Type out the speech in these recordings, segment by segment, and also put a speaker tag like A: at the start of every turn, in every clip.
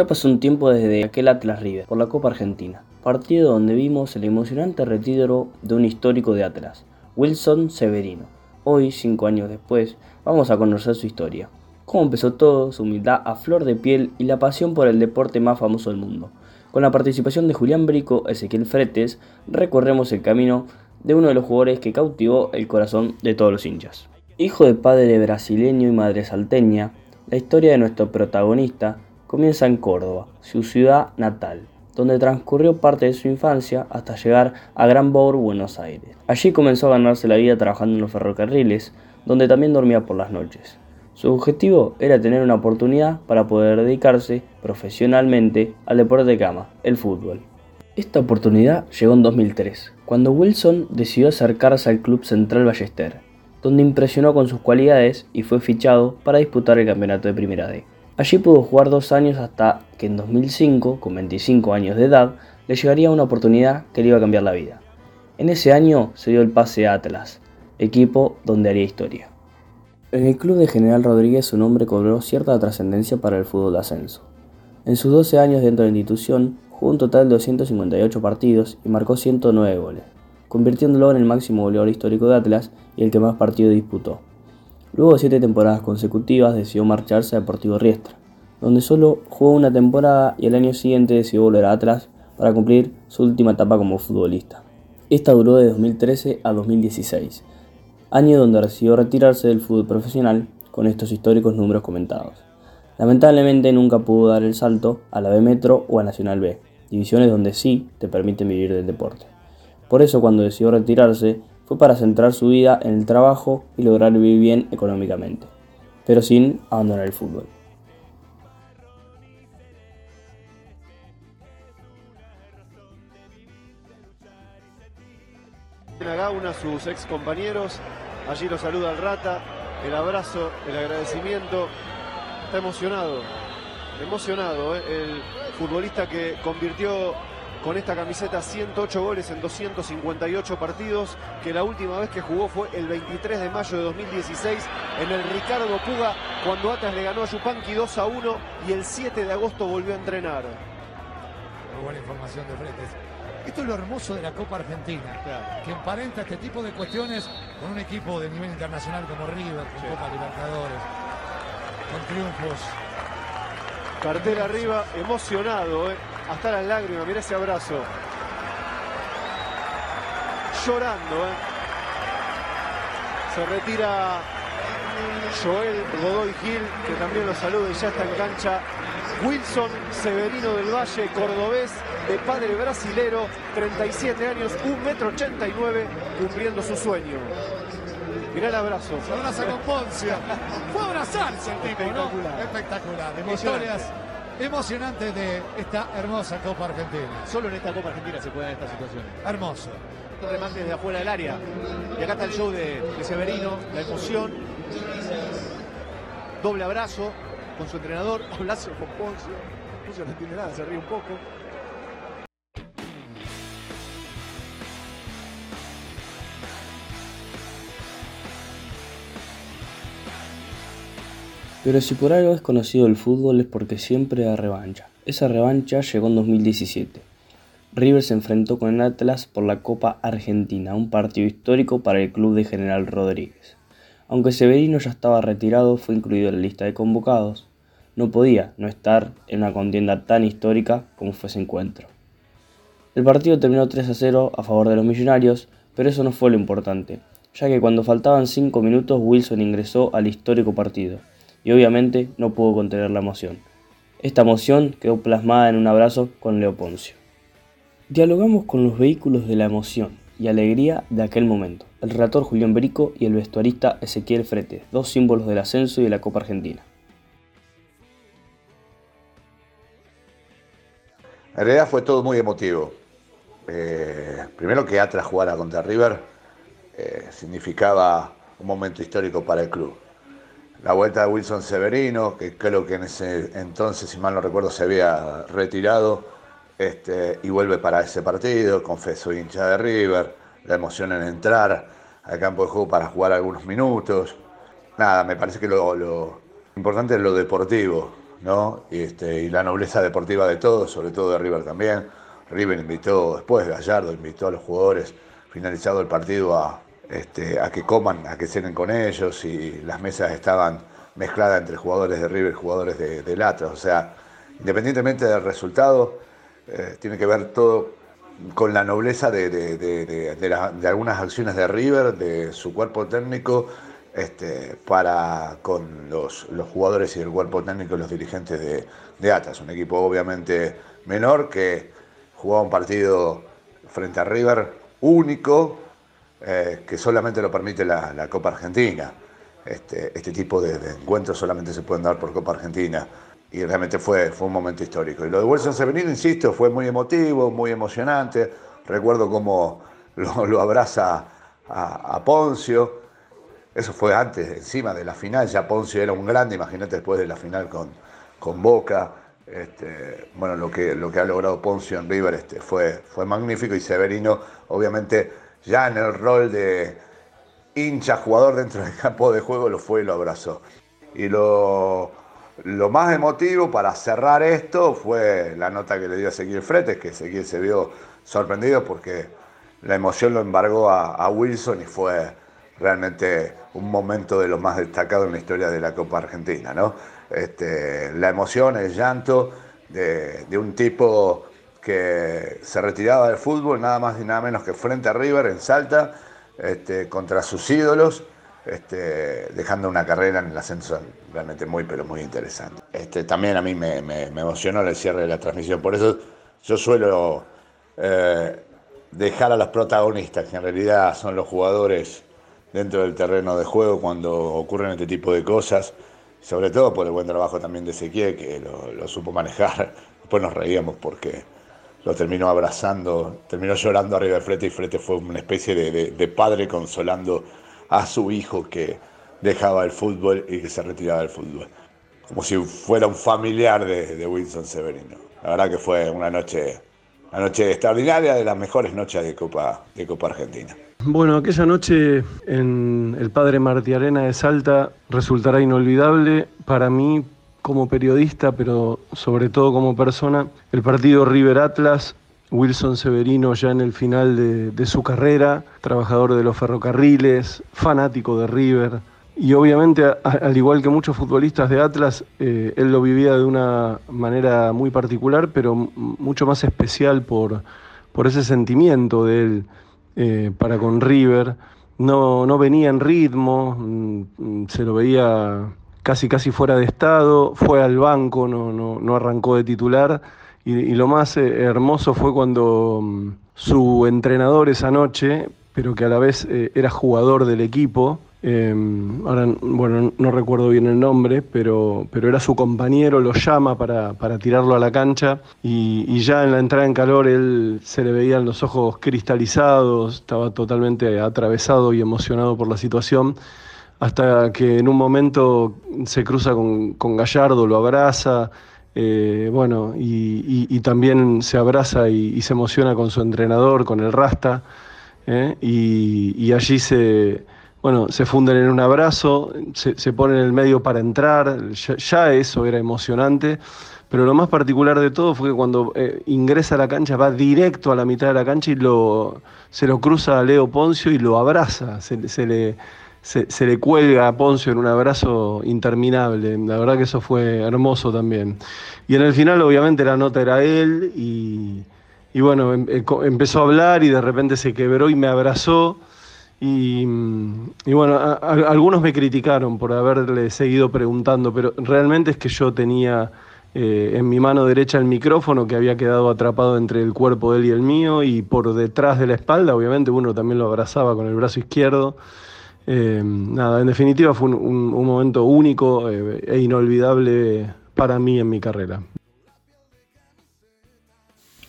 A: Ya pasó un tiempo desde aquel Atlas River por la Copa Argentina, partido donde vimos el emocionante retiro de un histórico de Atlas, Wilson Severino. Hoy, cinco años después, vamos a conocer su historia. Cómo empezó todo, su humildad a flor de piel y la pasión por el deporte más famoso del mundo. Con la participación de Julián Brico, Ezequiel Fretes, recorremos el camino de uno de los jugadores que cautivó el corazón de todos los hinchas. Hijo de padre brasileño y madre salteña, la historia de nuestro protagonista comienza en Córdoba, su ciudad natal, donde transcurrió parte de su infancia hasta llegar a Gran Bourg, Buenos Aires. Allí comenzó a ganarse la vida trabajando en los ferrocarriles, donde también dormía por las noches. Su objetivo era tener una oportunidad para poder dedicarse profesionalmente al deporte de cama, el fútbol. Esta oportunidad llegó en 2003, cuando Wilson decidió acercarse al Club Central Ballester, donde impresionó con sus cualidades y fue fichado para disputar el campeonato de Primera D. Allí pudo jugar dos años hasta que en 2005, con 25 años de edad, le llegaría una oportunidad que le iba a cambiar la vida. En ese año se dio el pase a Atlas, equipo donde haría historia. En el club de General Rodríguez su nombre cobró cierta trascendencia para el fútbol de ascenso. En sus 12 años dentro de la institución, jugó un total de 258 partidos y marcó 109 goles, convirtiéndolo en el máximo goleador histórico de Atlas y el que más partidos disputó. Luego de siete temporadas consecutivas decidió marcharse a Deportivo Riestra, donde solo jugó una temporada y el año siguiente decidió volver a para cumplir su última etapa como futbolista. Esta duró de 2013 a 2016, año donde decidió retirarse del fútbol profesional con estos históricos números comentados. Lamentablemente nunca pudo dar el salto a la B Metro o a Nacional B, divisiones donde sí te permiten vivir del deporte. Por eso cuando decidió retirarse fue para centrar su vida en el trabajo y lograr vivir bien económicamente, pero sin abandonar el fútbol.
B: a sus ex compañeros, allí lo saluda el Rata, el abrazo, el agradecimiento, está emocionado, emocionado ¿eh? el futbolista que convirtió con esta camiseta 108 goles en 258 partidos, que la última vez que jugó fue el 23 de mayo de 2016 en el Ricardo Puga, cuando Atlas le ganó a Yupanqui 2 a 1 y el 7 de agosto volvió a entrenar.
C: Muy buena información de Fretes. Esto es lo hermoso de la Copa Argentina, que emparenta este tipo de cuestiones con un equipo de nivel internacional como River, con Copa Libertadores, con triunfos.
B: Cartel arriba, emocionado, ¿eh? Hasta las lágrimas, mira ese abrazo. Llorando, ¿eh? Se retira Joel Godoy Gil, que también lo saluda y ya está en cancha. Wilson Severino del Valle, cordobés, de padre brasilero, 37 años, 1,89 metro 89, cumpliendo su sueño. Mirá el abrazo.
C: Se abraza con Poncia. Fue abrazarse el tipo, Espectacular. Espectacular. Historias emocionante de esta hermosa Copa Argentina.
D: Solo en esta Copa Argentina se puede dar esta situación.
C: Hermoso.
D: Remate desde afuera del área. Y acá está el show de, Severino, la emoción. Doble abrazo con su entrenador. Abrazo con Poncio. Poncio no entiende nada, se ríe un poco.
A: Pero si por algo es conocido el fútbol es porque siempre da revancha. Esa revancha llegó en 2017. River se enfrentó con el Atlas por la Copa Argentina, un partido histórico para el club de General Rodríguez. Aunque Severino ya estaba retirado, fue incluido en la lista de convocados. No podía no estar en una contienda tan histórica como fue ese encuentro. El partido terminó 3 a 0 a favor de los millonarios, pero eso no fue lo importante, ya que cuando faltaban 5 minutos Wilson ingresó al histórico partido y obviamente no pudo contener la emoción. Esta emoción quedó plasmada en un abrazo con Leo Poncio. Dialogamos con los vehículos de la emoción y alegría de aquel momento, el relator Julián Berico y el vestuarista Ezequiel Frete, dos símbolos del ascenso y de la Copa Argentina.
E: En realidad fue todo muy emotivo. Eh, primero que Atlas jugara contra River eh, significaba un momento histórico para el club la vuelta de Wilson Severino, que creo que en ese entonces, si mal no recuerdo, se había retirado este, y vuelve para ese partido, confeso hincha de River, la emoción en entrar al campo de juego para jugar algunos minutos. Nada, me parece que lo, importante es lo deportivo, ¿no? Y, este, y la nobleza deportiva de todos, sobre todo de River también. River invitó, después Gallardo invitó a los jugadores, finalizado el partido, a, este, a que coman, a que cenen con ellos y las mesas estaban mezcladas entre jugadores de River y jugadores de, de O sea, independientemente del resultado, eh, tiene que ver todo con la nobleza de, de, algunas acciones de River, de su cuerpo técnico, este, para con los, jugadores y el cuerpo técnico y los dirigentes de, de Atlas. Un equipo obviamente menor que jugaba un partido frente a River único, eh, que solamente lo permite la, Copa Argentina. Este, este tipo de, encuentros solamente se pueden dar por Copa Argentina y realmente fue, fue un momento histórico. Y lo de Wilson Severino, insisto, fue muy emotivo, muy emocionante. Recuerdo cómo lo, abraza a, Poncio. Eso fue antes, encima de la final. Ya Poncio era un grande, imagínate después de la final con, con Boca. Este, bueno, lo que, lo que ha logrado Poncio en River este, fue, fue magnífico y Severino, obviamente, ya en el rol de hincha, jugador dentro del campo de juego, lo fue y lo abrazó. Y lo, lo más emotivo para cerrar esto fue la nota que le dio a Ezequiel Fretes, que Ezequiel se vio sorprendido porque la emoción lo embargó a, Wilson y fue realmente un momento de lo más destacado en la historia de la Copa Argentina. ¿no? Este, la emoción, el llanto de, un tipo que se retiraba del fútbol nada más y nada menos que frente a River en Salta este, contra sus ídolos este, dejando una carrera en el ascenso realmente muy, pero muy interesante. Este, también a mí me, emocionó el cierre de la transmisión, por eso yo suelo eh, dejar a los protagonistas, que en realidad son los jugadores dentro del terreno de juego cuando ocurren este tipo de cosas, sobre todo por el buen trabajo también de Ezequiel, que lo, supo manejar. Después nos reíamos porque lo terminó abrazando, terminó llorando arriba de Frete y Frete fue una especie de padre consolando a su hijo que dejaba el fútbol y que se retiraba del fútbol. Como si fuera un familiar de, Wilson Severino. La verdad que fue una noche, una noche extraordinaria, de las mejores noches de Copa, de Copa Argentina.
F: Bueno, aquella noche en el Padre Martí Arena de Salta resultará inolvidable para mí como periodista, pero sobre todo como persona. El partido River Atlas Wilson Severino ya en el final de, su carrera, trabajador de los ferrocarriles, fanático de River. Y obviamente, al igual que muchos futbolistas de Atlas, eh, él lo vivía de una manera muy particular, pero mucho más especial por, por ese sentimiento de él eh, para con River. No, no venía en ritmo, mm, se lo veía casi casi fuera de estado, fue al banco, no, no, no arrancó de titular. Y, lo más eh, hermoso fue cuando mm, su entrenador esa noche, pero que a la vez eh, era jugador del equipo, em, ahora bueno, no recuerdo bien el nombre, pero, pero era su compañero, lo llama para, tirarlo a la cancha. Y, ya en la entrada en calor él se le veían los ojos cristalizados, estaba totalmente atravesado y emocionado por la situación, hasta que en un momento se cruza con, con Gallardo, lo abraza, eh, bueno, y, también se abraza y, se emociona con su entrenador, con el Rasta, ¿eh? y, allí se, bueno, se funden en un abrazo, se, se ponen en el medio para entrar, ya, eso era emocionante, pero lo más particular de todo fue que cuando eh, ingresa a la cancha va directo a la mitad de la cancha y lo, se lo cruza a Leo Poncio y lo abraza, se le se, le cuelga a Poncio en un abrazo interminable. La verdad que eso fue hermoso también. Y en el final, obviamente, la nota era él y, bueno, em, eh, empezó a hablar y de repente se quebró y me abrazó. Y, bueno, algunos me criticaron por haberle seguido preguntando, pero realmente es que yo tenía eh, en mi mano derecha el micrófono que había quedado atrapado entre el cuerpo de él y el mío y por detrás de la espalda, obviamente uno también lo abrazaba con el brazo izquierdo. Eh, nada, en definitiva fue un, momento único eh, e inolvidable para mí en mi carrera.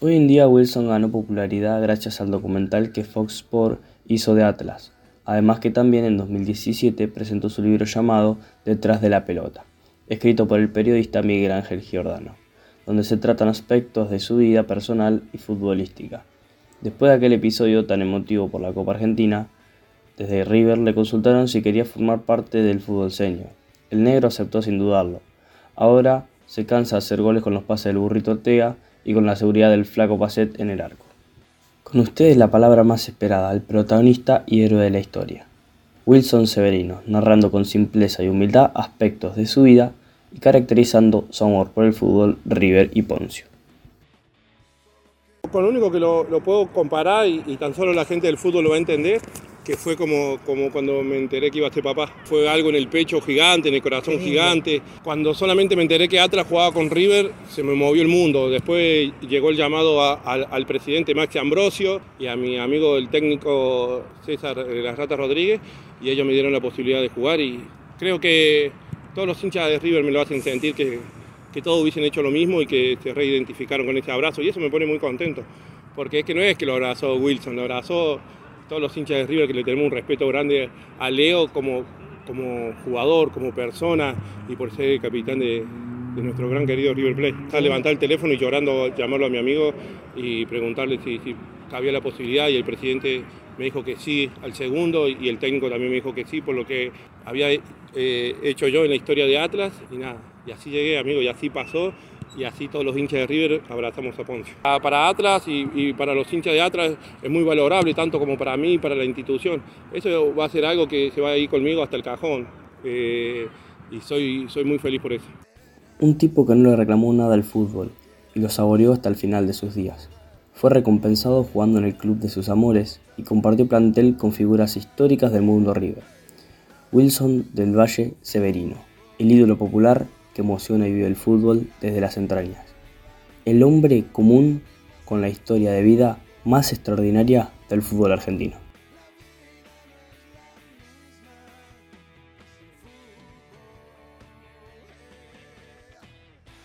A: Hoy en día Wilson ganó popularidad gracias al documental que Fox Sports hizo de Atlas, además que también en 2017 presentó su libro llamado Detrás de la pelota, escrito por el periodista Miguel Ángel Giordano, donde se tratan aspectos de su vida personal y futbolística. Después de aquel episodio tan emotivo por la Copa Argentina, desde River le consultaron si quería formar parte del fútbol seño. El negro aceptó sin dudarlo. Ahora se cansa de hacer goles con los pases del burrito Ortega y con la seguridad del flaco Pacet en el arco. Con ustedes la palabra más esperada, el protagonista y héroe de la historia. Wilson Severino, narrando con simpleza y humildad aspectos de su vida y caracterizando su amor por el fútbol, River y Poncio.
G: Con lo único que lo, puedo comparar y, y, tan solo la gente del fútbol lo va a entender que fue como, como cuando me enteré que iba a ser papá. Fue algo en el pecho gigante, en el corazón gigante. Cuando solamente me enteré que Atlas jugaba con River, se me movió el mundo. Después llegó el llamado al presidente Maxi Ambrosio y a mi amigo el técnico César Las Ratas Rodríguez y ellos me dieron la posibilidad de jugar y creo que todos los hinchas de River me lo hacen sentir que, que todos hubiesen hecho lo mismo y que se reidentificaron con ese abrazo y eso me pone muy contento. Porque es que no es que lo abrazó Wilson, lo abrazó todos los hinchas de River que le tenemos un respeto grande a Leo como, como jugador, como persona y por ser el capitán de, nuestro gran querido River Plate. A levantar el teléfono y llorando, llamarlo a mi amigo y preguntarle si, si había la posibilidad y el presidente me dijo que sí al segundo y el técnico también me dijo que sí por lo que había eh, hecho yo en la historia de Atlas y nada, y así llegué amigo y así pasó y así todos los hinchas de River abrazamos a Ponce. Ah, para Atlas y, para los hinchas de Atlas es muy valorable, tanto como para mí y para la institución. Eso va a ser algo que se va a ir conmigo hasta el cajón eh, y soy, soy muy feliz por eso.
A: Un tipo que no le reclamó nada al fútbol y lo saboreó hasta el final de sus días. Fue recompensado jugando en el club de sus amores y compartió plantel con figuras históricas del mundo River. Wilson del Valle Severino, el ídolo popular emociona y vive el fútbol desde las entrañas. El hombre común con la historia de vida más extraordinaria del fútbol argentino.